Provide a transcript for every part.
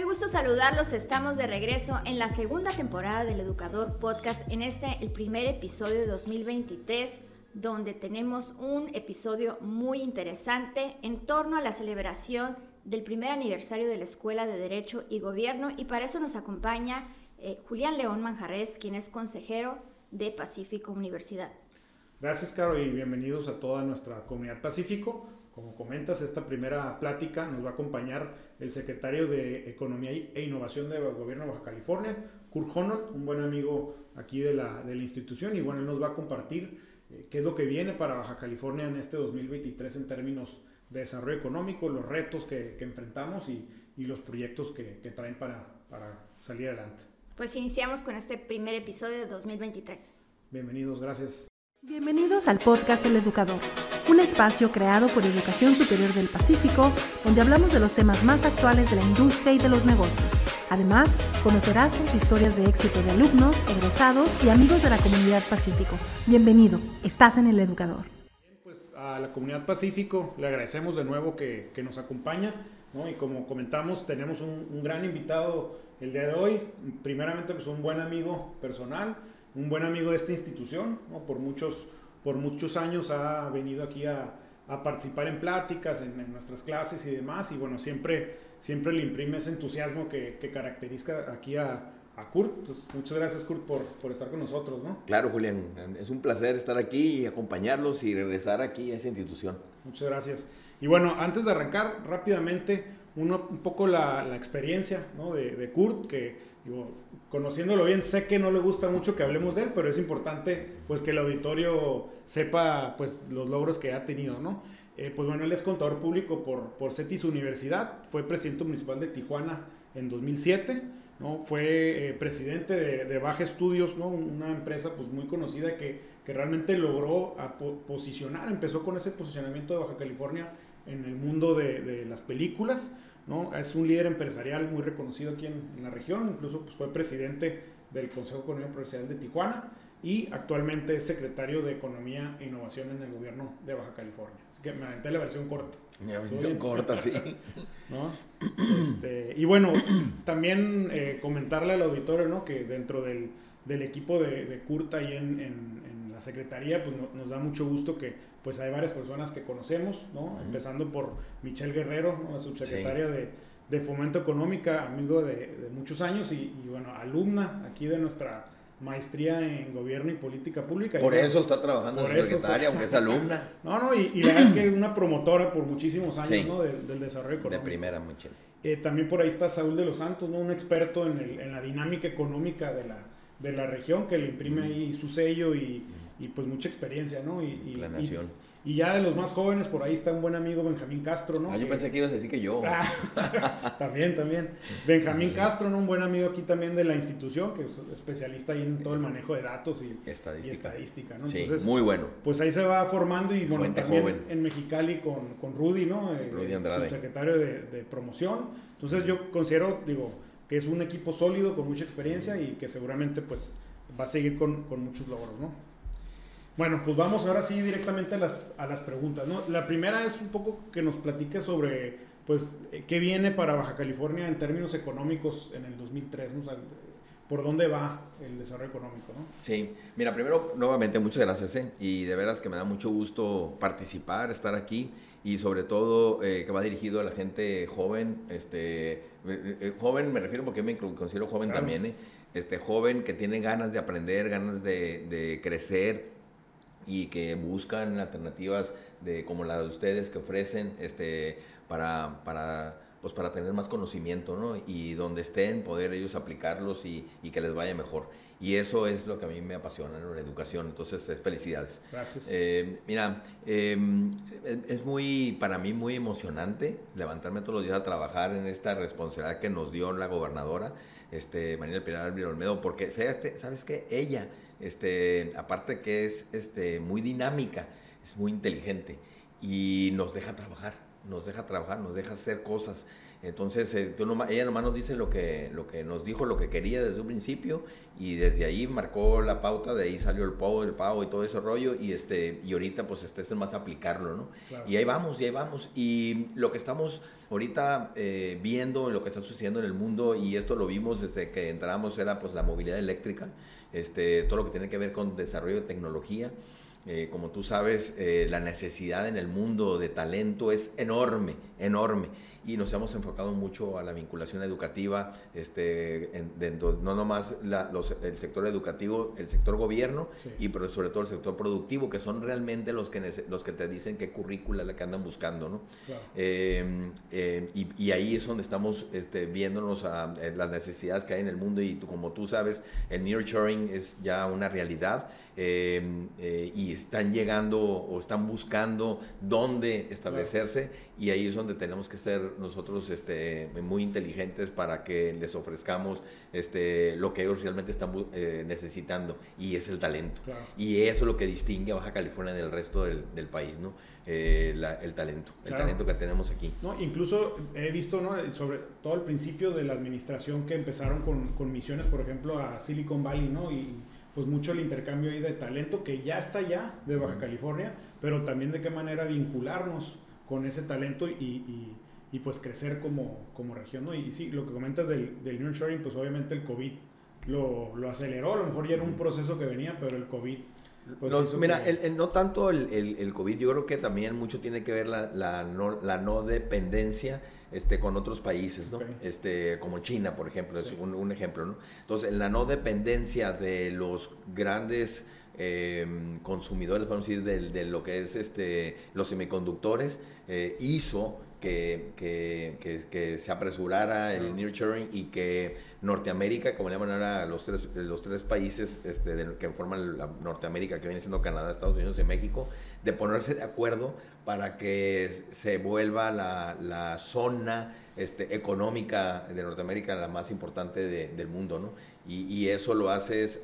qué gusto saludarlos. Estamos de regreso en la segunda temporada del Educador Podcast, en este, el primer episodio de 2023, donde tenemos un episodio muy interesante en torno a la celebración del primer aniversario de la Escuela de Derecho y Gobierno. Y para eso nos acompaña eh, Julián León Manjarres, quien es consejero de Pacífico Universidad. Gracias, Caro, y bienvenidos a toda nuestra comunidad Pacífico. Como comentas, esta primera plática nos va a acompañar el secretario de Economía e Innovación del Gobierno de Baja California, Kurt Honold, un buen amigo aquí de la, de la institución, y bueno, él nos va a compartir eh, qué es lo que viene para Baja California en este 2023 en términos de desarrollo económico, los retos que, que enfrentamos y, y, los proyectos que, que traen para, para salir adelante. Pues iniciamos con este primer episodio de 2023. Bienvenidos, gracias. Bienvenidos al podcast El Educador, un espacio creado por Educación Superior del Pacífico, donde hablamos de los temas más actuales de la industria y de los negocios. Además, conocerás las historias de éxito de alumnos, egresados y amigos de la comunidad Pacífico. Bienvenido, estás en El Educador. Bien, pues a la comunidad Pacífico le agradecemos de nuevo que, que nos acompaña, ¿no? y como comentamos, tenemos un, un gran invitado el día de hoy. Primeramente, pues un buen amigo personal un buen amigo de esta institución, ¿no? por, muchos, por muchos años ha venido aquí a, a participar en pláticas, en, en, nuestras clases y demás, y bueno, siempre, siempre le imprime ese entusiasmo que, que caracteriza aquí a, a Kurt. Entonces, muchas gracias Kurt por, por, estar con nosotros, ¿no? Claro, Julián, es un placer estar aquí y acompañarlos y regresar aquí a esa institución. Muchas gracias. Y bueno, antes de arrancar rápidamente, uno, un poco la, la experiencia ¿no? de, de Kurt, que Digo, conociéndolo bien, sé que no le gusta mucho que hablemos de él, pero es importante pues que el auditorio sepa pues los logros que ha tenido, ¿no? Eh, pues bueno, él es contador público por, por CETIS Universidad, fue presidente municipal de Tijuana en 2007, ¿no? Fue eh, presidente de, Baja Estudios, ¿no? Una empresa pues muy conocida que, que realmente logró posicionar, empezó con ese posicionamiento de Baja California en el mundo de, de las películas, ¿no? Es un líder empresarial muy reconocido aquí en, en la región, incluso pues, fue presidente del Consejo Económico Empresarial de Tijuana y actualmente es secretario de Economía e Innovación en el gobierno de Baja California. Así que me aventé la versión corta. La versión corta, sí. ¿No? Este, y bueno, también eh, comentarle al auditorio ¿no? que dentro del, del equipo de, de Curta ahí en, en, en, la secretaría, pues no, nos da mucho gusto que pues hay varias personas que conocemos, ¿no? Uh -huh. Empezando por Michelle Guerrero, ¿no? la subsecretaria sí. de, de, Fomento Económica, amigo de, de muchos años y, y, bueno, alumna aquí de nuestra maestría en Gobierno y Política Pública. Por y, eso está trabajando en secretaria, aunque es alumna. No, no, y, y, la verdad es que una promotora por muchísimos años, sí. ¿no? De, del desarrollo económico. De primera, Michelle. Eh, también por ahí está Saúl de los Santos, ¿no? Un experto en, el, en la dinámica económica de la, de la región que le imprime ahí su sello y, y pues mucha experiencia, ¿no? Y, y. Y, y, ya de los más jóvenes, por ahí está un buen amigo Benjamín Castro, ¿no? Ah, yo que, pensé que ibas a decir que yo. también, también. Benjamín Castro, ¿no? Un buen amigo aquí también de la institución, que es especialista ahí en todo el manejo de datos y estadística, ¿no? Sí, Entonces, muy bueno. Pues ahí se va formando y bueno, Fuente también joven. en Mexicali con, con Rudy, ¿no? Eh, Rudy Andrade. Subsecretario de, de promoción. Entonces yo considero, digo, que es un equipo sólido, con mucha experiencia y que seguramente pues va a seguir con, con muchos logros, ¿no? Bueno, pues vamos ahora sí directamente a las, a las preguntas, ¿no? La primera es un poco que nos platique sobre, pues, qué viene para Baja California en términos económicos en el 2003, ¿no? O sea, ¿Por dónde va el desarrollo económico, no? Sí, mira, primero, nuevamente, muchas gracias, ¿eh? Y de veras que me da mucho gusto participar, estar aquí y sobre todo eh, que va dirigido a la gente joven, este, eh, eh, joven me refiero porque me considero joven claro. también, ¿eh? Este, joven que tiene ganas de aprender, ganas de, de crecer y que buscan alternativas de, como la de ustedes que ofrecen este, para, para, pues para tener más conocimiento, ¿no? Y donde estén, poder ellos aplicarlos y, y, que les vaya mejor. Y eso es lo que a mí me apasiona, ¿no? La educación. Entonces, felicidades. Gracias. Eh, mira, eh, es muy, para mí muy emocionante levantarme todos los días a trabajar en esta responsabilidad que nos dio la gobernadora, este, María Pilar Olmedo, porque, fíjate, ¿sabes qué? Ella este, aparte que es este, muy dinámica, es muy inteligente y nos deja trabajar, nos deja trabajar, nos deja hacer cosas. Entonces, eh, ella nomás nos dice lo que, lo que nos dijo, lo que quería desde un principio y desde ahí marcó la pauta, de ahí salió el pago, el pago y todo ese rollo y, este, y ahorita pues este es más aplicarlo, ¿no? Y ahí vamos, y ahí vamos. Y lo que estamos ahorita eh, viendo, lo que está sucediendo en el mundo y esto lo vimos desde que entramos era pues la movilidad eléctrica, este, todo lo que tiene que ver con desarrollo de tecnología. Eh, como tú sabes, eh, la necesidad en el mundo de talento es enorme, enorme y nos hemos enfocado mucho a la vinculación educativa, este, no nomás el sector educativo, el sector gobierno, y pero sobre todo el sector productivo, que son realmente los que, los que te dicen qué currícula la que andan buscando, ¿no? Em, em, y, ahí es donde estamos este, viéndonos a, eh, las necesidades que hay en el mundo y como tú sabes, el nearshoring es ya una realidad. Em, eh, y están llegando o están buscando dónde establecerse y ahí es donde tenemos que ser nosotros este, muy inteligentes para que les ofrezcamos este, lo que ellos realmente están eh, necesitando y es el talento. Y eso es lo que distingue a Baja California del resto del, del país, ¿no? Eh, el talento, el talento que tenemos aquí. No, incluso he visto ¿no? sobre todo el principio de la administración que empezaron con, con misiones, por ejemplo, a Silicon Valley, ¿no? Y, pues mucho el intercambio ahí de talento que ya está ya de Baja California, pero también de qué manera vincularnos con ese talento y, y, pues crecer como, como región. ¿no? Y, sí, lo que comentas del, del Sharing, pues obviamente el COVID lo, lo, aceleró, a lo mejor ya era un proceso que venía, pero el COVID... Pues, mira, el, no tanto el, el, COVID, yo creo que también mucho tiene que ver la, la, no, la no dependencia este, con otros países, ¿no? Este, como China, por ejemplo, es un, ejemplo, ¿no? Entonces, la no dependencia de los grandes em, consumidores, vamos a decir, de, lo que es este, los semiconductores, eh, hizo que, que, que, se apresurara el nurturing y que Norteamérica, como le llaman ahora los tres, los tres países este, que forman la Norteamérica, que viene siendo Canadá, Estados Unidos y México, de ponerse de acuerdo para que se vuelva la, la zona este, económica de Norteamérica la más importante del mundo, ¿no? Y, eso lo haces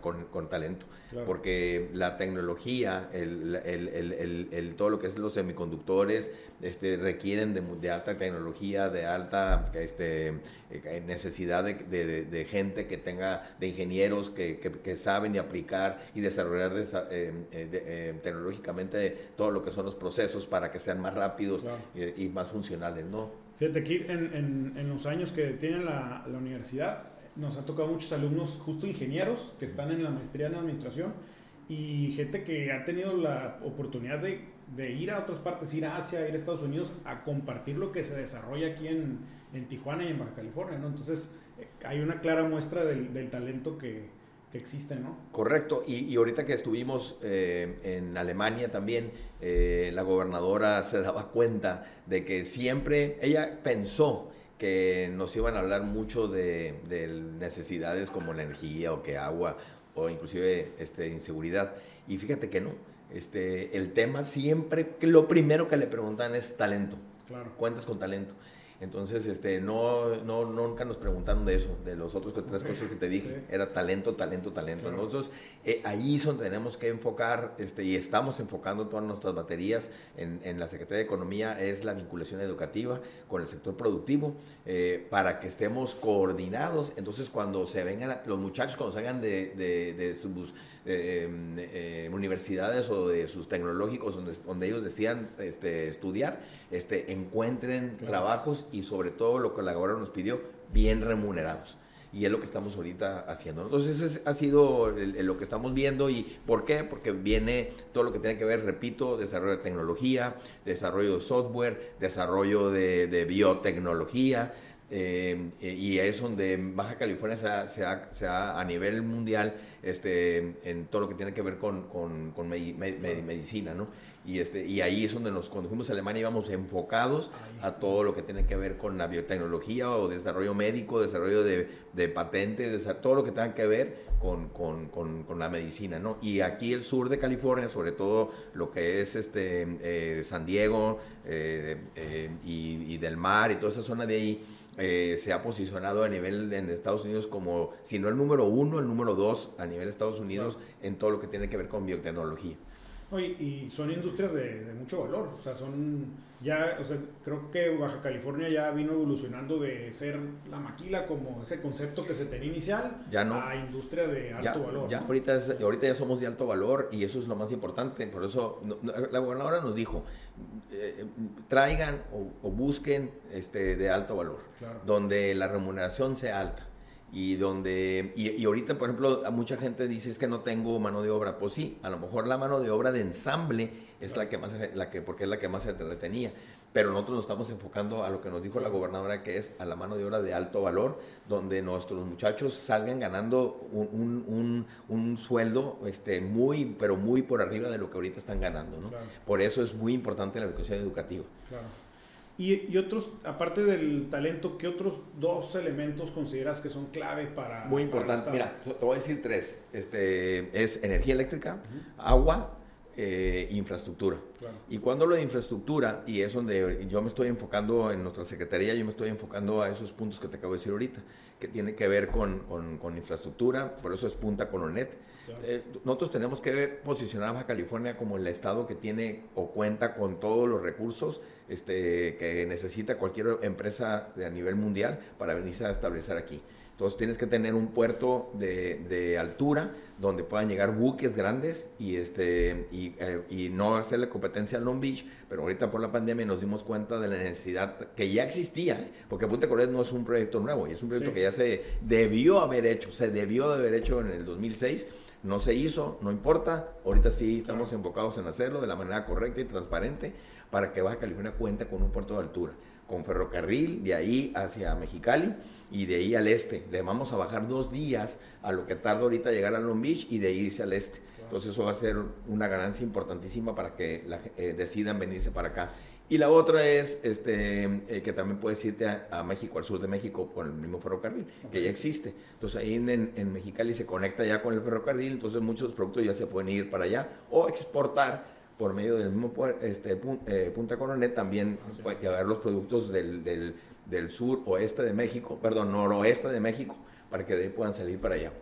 con, con, talento, porque la tecnología, el, el, el, todo lo que es los semiconductores, este, requieren de, de alta tecnología, de alta este, eh, necesidad de, de, gente que tenga, de ingenieros que, que, saben y aplicar y desarrollar eh, eh, tecnológicamente todo lo que son los procesos para que sean más rápidos y, más funcionales, ¿no? Fíjate, aquí en, en, en los años que tiene la, la, universidad, nos ha tocado muchos alumnos, justo ingenieros, que están en la maestría en administración y gente que ha tenido la oportunidad de, de ir a otras partes, ir a Asia, ir a Estados Unidos, a compartir lo que se desarrolla aquí en, en Tijuana y en Baja California, ¿no? Entonces, eh, hay una clara muestra del, del talento que, que, existe, ¿no? Correcto, y, y ahorita que estuvimos eh, en Alemania también, eh, la gobernadora se daba cuenta de que siempre, ella pensó que nos iban a hablar mucho de, de necesidades como la energía o que agua o inclusive este, inseguridad, y fíjate que no, este, el tema siempre, lo primero que le preguntan es talento. Claro. Cuentas con talento. Entonces, este, no, no, nunca nos preguntaron de eso, de los otros tres cosas que te dije. Era talento, talento, talento. Entonces, eh, ahí es donde tenemos que enfocar, este, y estamos enfocando todas nuestras baterías en, en, la Secretaría de Economía, es la vinculación educativa con el sector productivo, eh, para que estemos coordinados. Entonces, cuando se vengan, los muchachos cuando salgan de, de, de sus eh, universidades o de sus tecnológicos donde, donde ellos decían este, estudiar, este, encuentren trabajos y sobre todo lo que la gobernadora nos pidió, bien remunerados. Y es lo que estamos ahorita haciendo. Entonces, ese ha sido lo que estamos viendo. ¿Y por qué? Porque viene todo lo que tiene que ver, repito, desarrollo de tecnología, desarrollo de software, desarrollo de, biotecnología. Eh, y es donde Baja California se ha, a nivel mundial este, en todo lo que tiene que ver con, con, medicina, ¿no? Y, este, y ahí es donde nos, cuando fuimos a Alemania íbamos enfocados a todo lo que tiene que ver con la biotecnología o desarrollo médico, desarrollo de, de patentes, todo lo que tenga que ver con, con, con, la medicina, ¿no? Y aquí el sur de California, sobre todo lo que es este, eh, San Diego eh, eh, y, Del Mar y toda esa zona de ahí, se ha posicionado a nivel en Estados Unidos como, si no el número uno, el número dos a nivel de Estados Unidos en todo lo que tiene que ver con biotecnología. Oye, y son industrias de, de, mucho valor, o sea, son ya, o sea, creo que Baja California ya vino evolucionando de ser la maquila como ese concepto que se tenía inicial ya no. a industria de alto ya, valor. Ya, ahorita, ahorita ya somos de alto valor y eso es lo más importante, por eso la gobernadora nos dijo, eh, traigan o, o, busquen este, de alto valor, claro. donde la remuneración sea alta y donde y, y, ahorita por ejemplo a mucha gente dice es que no tengo mano de obra pues sí a lo mejor la mano de obra de ensamble es la que más la que porque es la que más se retenía pero nosotros nos estamos enfocando a lo que nos dijo la gobernadora que es a la mano de obra de alto valor donde nuestros muchachos salgan ganando un, un, un, un sueldo este muy pero muy por arriba de lo que ahorita están ganando ¿no? Claro. por eso es muy importante la educación educativa claro. Y, y, otros, aparte del talento, ¿qué otros dos elementos consideras que son clave para... Muy importante. Para Mira, te voy a decir tres. Este, es energía eléctrica, uh -huh. agua, eh, infraestructura. Claro. Y cuando lo de infraestructura, y es donde yo me estoy enfocando en nuestra secretaría, yo me estoy enfocando a esos puntos que te acabo de decir ahorita, que tiene que ver con, con, con infraestructura, por eso es Punta Colonet. Claro. Eh, nosotros tenemos que posicionar a Baja California como el estado que tiene o cuenta con todos los recursos este, que necesita cualquier empresa de a nivel mundial para venirse a establecer aquí. Entonces tienes que tener un puerto de, de altura donde puedan llegar buques grandes y, este, y, eh, y, no hacerle competencia al Long Beach, pero ahorita por la pandemia nos dimos cuenta de la necesidad que ya existía, ¿eh? porque Punta Coret no es un proyecto nuevo, es un proyecto Sí. que ya se debió haber hecho, se debió de haber hecho en el 2006, no se hizo, no importa, ahorita sí estamos enfocados en hacerlo de la manera correcta y transparente para que Baja California cuente con un puerto de altura con ferrocarril de ahí hacia Mexicali y de ahí al este. Le vamos a bajar dos días a lo que tarda ahorita llegar a Long Beach y de irse al este. Entonces eso va a ser una ganancia importantísima para que la, eh, decidan venirse para acá. Y la otra es este, eh, que también puedes irte a, a, México, al sur de México, con el mismo ferrocarril, que ya existe. Entonces ahí en, en, Mexicali se conecta ya con el ferrocarril, entonces muchos productos ya se pueden ir para allá o exportar por medio del mismo este, eh, Punta Coronet también Ah, sí. llevar los productos del, del, del, sur oeste de México, perdón, noroeste de México, para que de ahí puedan salir para allá.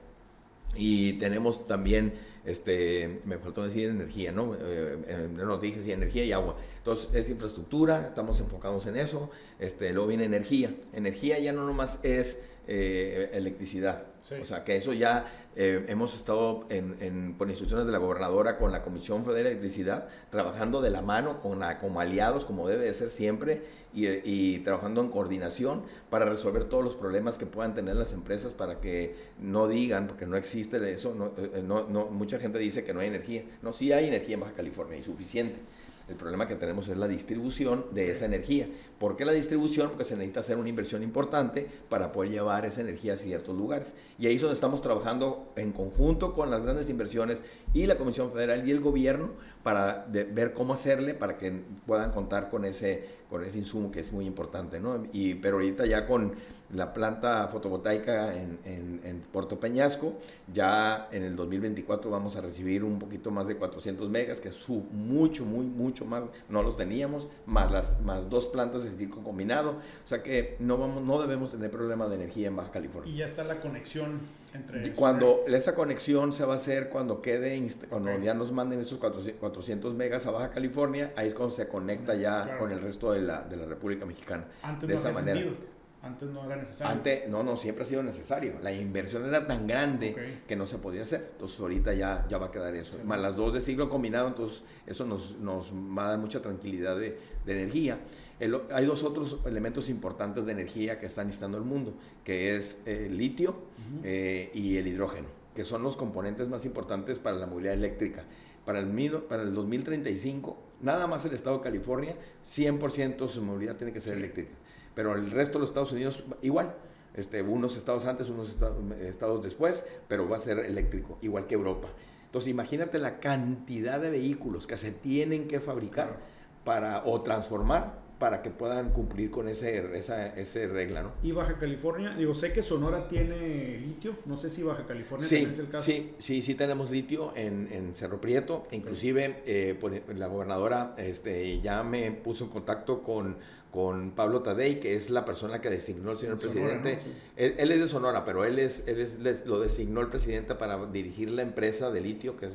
Y tenemos también, este, me faltó decir energía, ¿no? Eh, no dije sí, energía y agua. Entonces es infraestructura, estamos enfocados en eso. Este, luego viene energía. Energía ya no nomás es eh, electricidad. O sea, que eso ya eh, hemos estado en, por instrucciones de la gobernadora con la Comisión Federal de Electricidad, trabajando de la mano con la, como aliados, como debe de ser siempre, y, trabajando en coordinación para resolver todos los problemas que puedan tener las empresas para que no digan, porque no existe eso, no, eh, no, no, mucha gente dice que no hay energía. No, sí hay energía en Baja California y suficiente. El problema que tenemos es la distribución de esa energía. ¿Por qué la distribución? Porque se necesita hacer una inversión importante para poder llevar esa energía a ciertos lugares. Y ahí es donde estamos trabajando en conjunto con las grandes inversiones y la Comisión Federal y el gobierno para de, ver cómo hacerle para que puedan contar con ese, con ese insumo que es muy importante. ¿no? Y, pero ahorita ya con la planta fotovoltaica en, en, en, Puerto Peñasco, ya en el 2024 vamos a recibir un poquito más de 400 megas, que es su, mucho, muy, mucho más, no los teníamos, más las más dos plantas de ciclo combinado, o sea que no, vamos, no debemos tener problema de energía en Baja California. Y ya está la conexión entre... Cuando eso, esa conexión se va a hacer cuando quede, cuando okay. ya nos manden esos 400 megas a Baja California, ahí es cuando se conecta ya claro. con el resto de la, de la República Mexicana. Antes de no esa manera. Sentido. Antes no era necesario. Antes, no, no, siempre ha sido necesario. La inversión era tan grande okay. que no se podía hacer. Entonces ahorita ya, ya va a quedar eso. Sí. Más las dos de siglo combinado, entonces eso nos, nos va a dar mucha tranquilidad de, de energía. El, hay dos otros elementos importantes de energía que está necesitando el mundo, que es el litio uh -huh. eh, y el hidrógeno, que son los componentes más importantes para la movilidad eléctrica. Para el, para el 2035, nada más el estado de California, 100% su movilidad tiene que ser eléctrica pero el resto de los Estados Unidos igual. Este, unos estados antes, unos estados después, pero va a ser eléctrico, igual que Europa. Entonces, imagínate la cantidad de vehículos que se tienen que fabricar para, o transformar para que puedan cumplir con ese, esa, ese regla, ¿no? ¿Y Baja California? Digo, sé que Sonora tiene litio, no sé si Baja California sí, también es el caso. Sí, sí, sí tenemos litio en, en Cerro Prieto, inclusive eh, pues, la gobernadora este, ya me puso en contacto con, con Pablo Tadei, que es la persona que designó el señor presidente. él, es de Sonora, pero él es, él es, lo designó el presidente para dirigir la empresa de litio, que es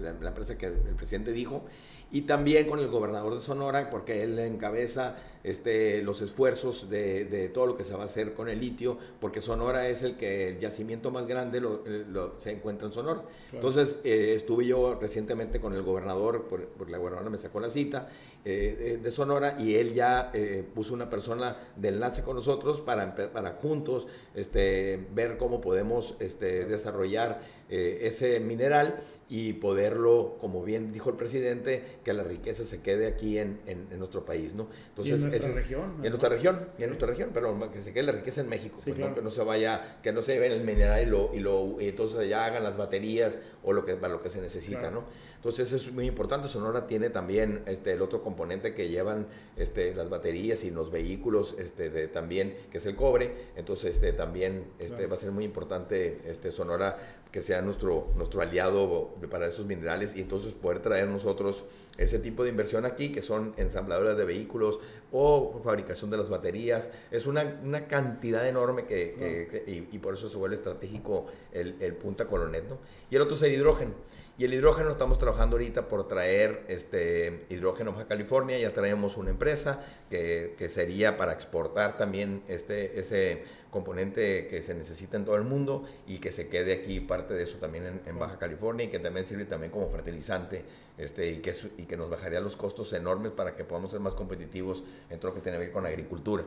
la, empresa que el presidente dijo y también con el gobernador de Sonora, porque él encabeza este, los esfuerzos de, de, todo lo que se va a hacer con el litio, porque Sonora es el que el yacimiento más grande lo, se encuentra en Sonora. Entonces, eh, estuve yo recientemente con el gobernador, porque la gobernadora me sacó la cita, eh, de Sonora, y él ya eh, puso una persona de enlace con nosotros para, para juntos este, ver cómo podemos este, desarrollar ese mineral y poderlo, como bien dijo el presidente, que la riqueza se quede aquí en, en, nuestro país, ¿no? Entonces, en nuestra región. en nuestra región, y en nuestra región, pero que se quede la riqueza en México, pues, que no se vaya, que no se lleven el mineral y, lo, y, lo, y entonces ya hagan las baterías o lo que, para lo que se necesita, ¿no? Entonces eso es muy importante. Sonora tiene también este, el otro componente que llevan este, las baterías y los vehículos este, de, también, que es el cobre. Entonces este, también este, va a ser muy importante este, Sonora que sea nuestro, nuestro aliado para esos minerales y entonces poder traer nosotros ese tipo de inversión aquí, que son ensambladoras de vehículos o fabricación de las baterías. Es una, una cantidad enorme que, y, por eso se vuelve estratégico el, el Punta Colonet. ¿no? Y el otro es el hidrógeno. Y el hidrógeno estamos trabajando ahorita por traer este hidrógeno a California. Ya traemos una empresa que, sería para exportar también este, ese componente que se necesita en todo el mundo y que se quede aquí parte de eso también en, Baja California y que también sirve también como fertilizante este, y, que, y que nos bajaría los costos enormes para que podamos ser más competitivos en todo lo que tiene que ver con agricultura.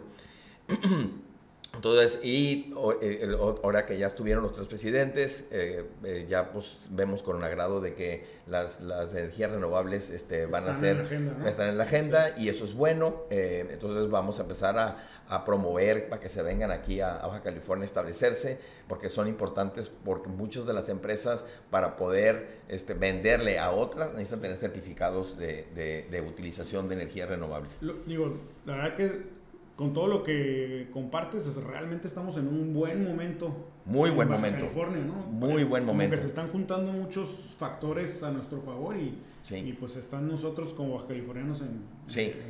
Entonces, y eh, ahora que ya estuvieron los tres presidentes, eh, eh, ya pues vemos con un agrado de que las, las energías renovables este, van a ser, están en la agenda y eso es bueno. entonces vamos a empezar a, a, promover para que se vengan aquí a, Baja California a establecerse, porque son importantes, porque muchas de las empresas para poder este, venderle a otras necesitan tener certificados de, de, de utilización de energías renovables. digo, la verdad que con todo lo que compartes, realmente estamos en un buen momento. Muy buen momento. California, ¿no? Muy buen momento. Porque se están juntando muchos factores a nuestro favor y, y pues están nosotros como baja californianos en,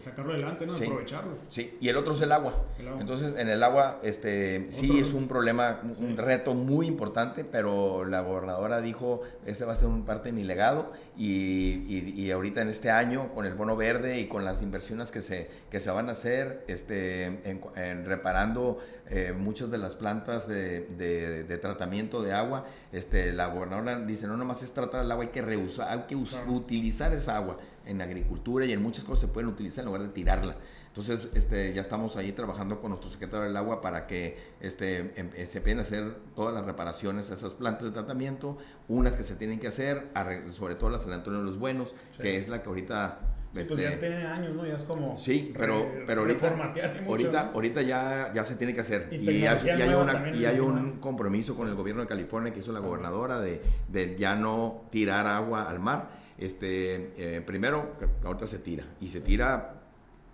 sacarlo adelante, ¿no? aprovecharlo. Sí, y el otro es el agua. Entonces, en el agua, este, sí es un problema, un reto muy importante, pero la gobernadora dijo, ese va a ser un parte de mi legado y, y, ahorita en este año, con el bono verde y con las inversiones que se, que se van a hacer, este, en, reparando eh, muchas de las plantas de, de, tratamiento de agua, este, la gobernadora dice, no nomás es tratar el agua, hay que reusar, hay que utilizar esa agua en agricultura y en muchas cosas se pueden utilizar en lugar de tirarla. Entonces, este, ya estamos ahí trabajando con nuestro secretario del agua para que este, em, eh, se puedan hacer todas las reparaciones a esas plantas de tratamiento, unas que se tienen que hacer, sobre todo la San Antonio de los Buenos, que es la que ahorita pues ya este, tiene años, ¿no? Ya es como. Sí, pero, pero ahorita, ahorita, ahorita ya, ya se tiene que hacer. Y, y, hay, una, y hay un compromiso con el gobierno de California que hizo la gobernadora de, de ya no tirar agua al mar. Este, eh, primero, ahorita se tira. Y se tira,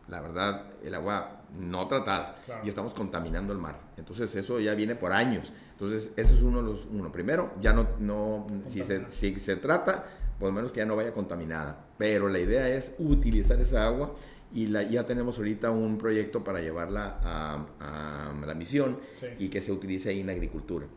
la verdad, el agua no tratada. Y estamos contaminando el mar. Entonces, eso ya viene por años. Entonces, ese es uno de los. Uno, primero, ya no. no si, se, si se trata por lo menos que ya no vaya contaminada. Pero la idea es utilizar esa agua y la, ya tenemos ahorita un proyecto para llevarla a, la misión y que se utilice ahí en la agricultura.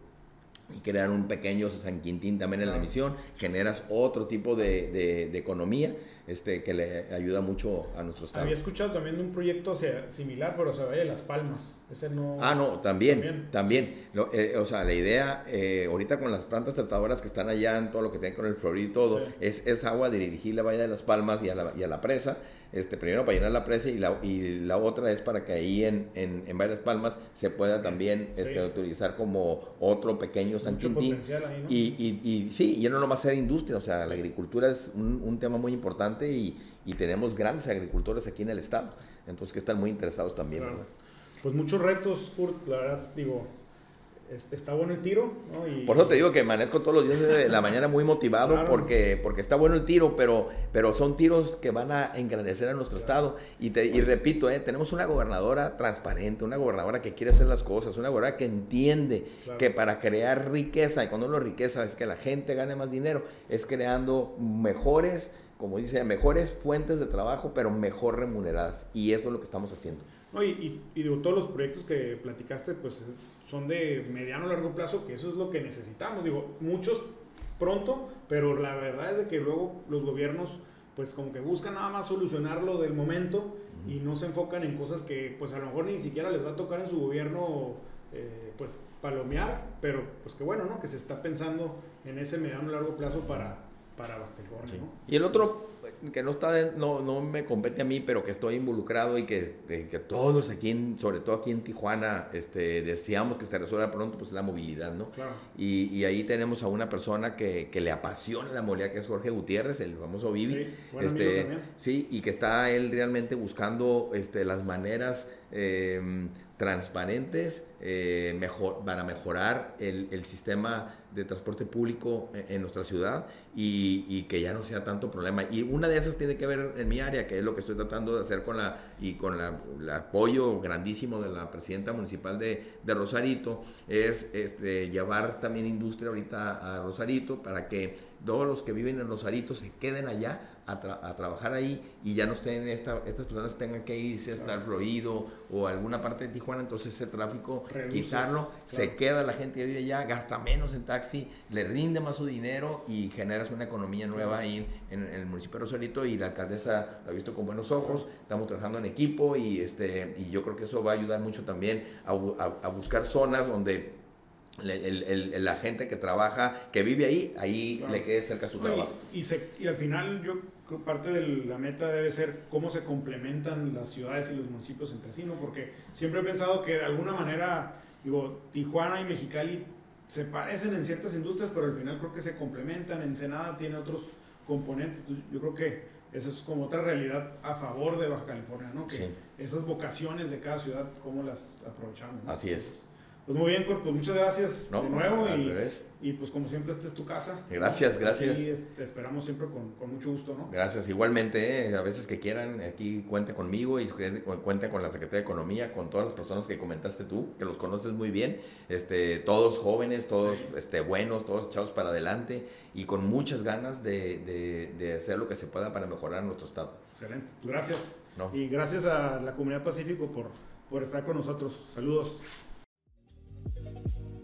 Y crear un pequeño San Quintín también en la misión, generas otro tipo de, de economía este, que le ayuda mucho a nuestro estado. Había escuchado también de un proyecto similar, pero se vaya de Las Palmas. Ese no. Ah, no, también. También. Eh, o sea, la idea, eh, ahorita con las plantas tratadoras que están allá, en todo lo que tiene con el Florido y todo, es, es agua dirigir la Valle de Las Palmas y a la, y a la presa este, primero para llenar la presa y la, y la otra es para que ahí en, en, en Varias Palmas se pueda también este, utilizar como otro pequeño San Quintín. y, y, y, sí, y no nomás ser industria, o sea, la agricultura es un, un tema muy importante y, y, tenemos grandes agricultores aquí en el estado, entonces que están muy interesados también. Pues muchos retos, Kurt, la verdad, digo, está bueno el tiro. Por eso te digo que amanezco todos los días de la mañana muy motivado porque, porque está bueno el tiro, pero, pero son tiros que van a engrandecer a nuestro estado. Y, te, y repito, eh, tenemos una gobernadora transparente, una gobernadora que quiere hacer las cosas, una gobernadora que entiende que para crear riqueza, y cuando hablo riqueza es que la gente gane más dinero, es creando mejores como dice, mejores fuentes de trabajo, pero mejor remuneradas. Y eso es lo que estamos haciendo. No, y, y, todos los proyectos que platicaste, pues son de mediano a largo plazo, que eso es lo que necesitamos. Digo, muchos pronto, pero la verdad es de que luego los gobiernos, pues como que buscan nada más solucionarlo del momento y no se enfocan en cosas que, pues a lo mejor ni siquiera les va a tocar en su gobierno, eh, pues palomear, pero pues que bueno, ¿no? Que se está pensando en ese mediano a largo plazo para, para Y el otro, que no, está no, no me compete a mí, pero que estoy involucrado y que, que todos aquí, sobre todo aquí en Tijuana, este, deseamos que se resuelva pronto, pues la movilidad, ¿no? Y, y, ahí tenemos a una persona que, que, le apasiona la movilidad, que es Jorge Gutiérrez, el famoso Vivi. Sí, este, sí y que está él realmente buscando este, las maneras... Eh, transparentes eh, mejor, para mejorar el, el, sistema de transporte público en, nuestra ciudad y, que ya no sea tanto problema. Y una de esas tiene que ver en mi área, que es lo que estoy tratando de hacer con la y con la, el apoyo grandísimo de la presidenta municipal de, de Rosarito, es este, llevar también industria ahorita a Rosarito para que todos los que viven en Rosarito se queden allá a, trabajar ahí y ya no estén, esta, estas personas tengan que irse hasta el Florido o alguna parte de Tijuana, entonces ese tráfico, quitarlo, se queda la gente que vive allá, gasta menos en taxi, le rinde más su dinero y generas una economía nueva ahí en, el municipio de Rosarito y la alcaldesa lo ha visto con buenos ojos, estamos trabajando en equipo y, este, y yo creo que eso va a ayudar mucho también a, a buscar zonas donde la gente que trabaja, que vive ahí, ahí le quede cerca su trabajo. Y, y, al final, yo creo parte de la meta debe ser cómo se complementan las ciudades y los municipios entre sí, ¿no? Porque siempre he pensado que de alguna manera, digo, Tijuana y Mexicali se parecen en ciertas industrias, pero al final creo que se complementan. Ensenada tiene otros componentes. yo creo que esa es como otra realidad a favor de Baja California, ¿no? Que esas vocaciones de cada ciudad, cómo las aprovechamos. Así es. Pues muy bien, pues muchas gracias de nuevo y, y, pues como siempre esta es tu casa. Gracias, gracias. Y te esperamos siempre con, con, mucho gusto, ¿no? Gracias, igualmente, eh, a veces que quieran, aquí cuente conmigo y cuente con la Secretaría de Economía, con todas las personas que comentaste tú, que los conoces muy bien, este, todos jóvenes, todos este, buenos, todos echados para adelante y con muchas ganas de, de, de hacer lo que se pueda para mejorar nuestro estado. Excelente, gracias. Y gracias a la Comunidad Pacífico por, por estar con nosotros. Saludos. Thank you.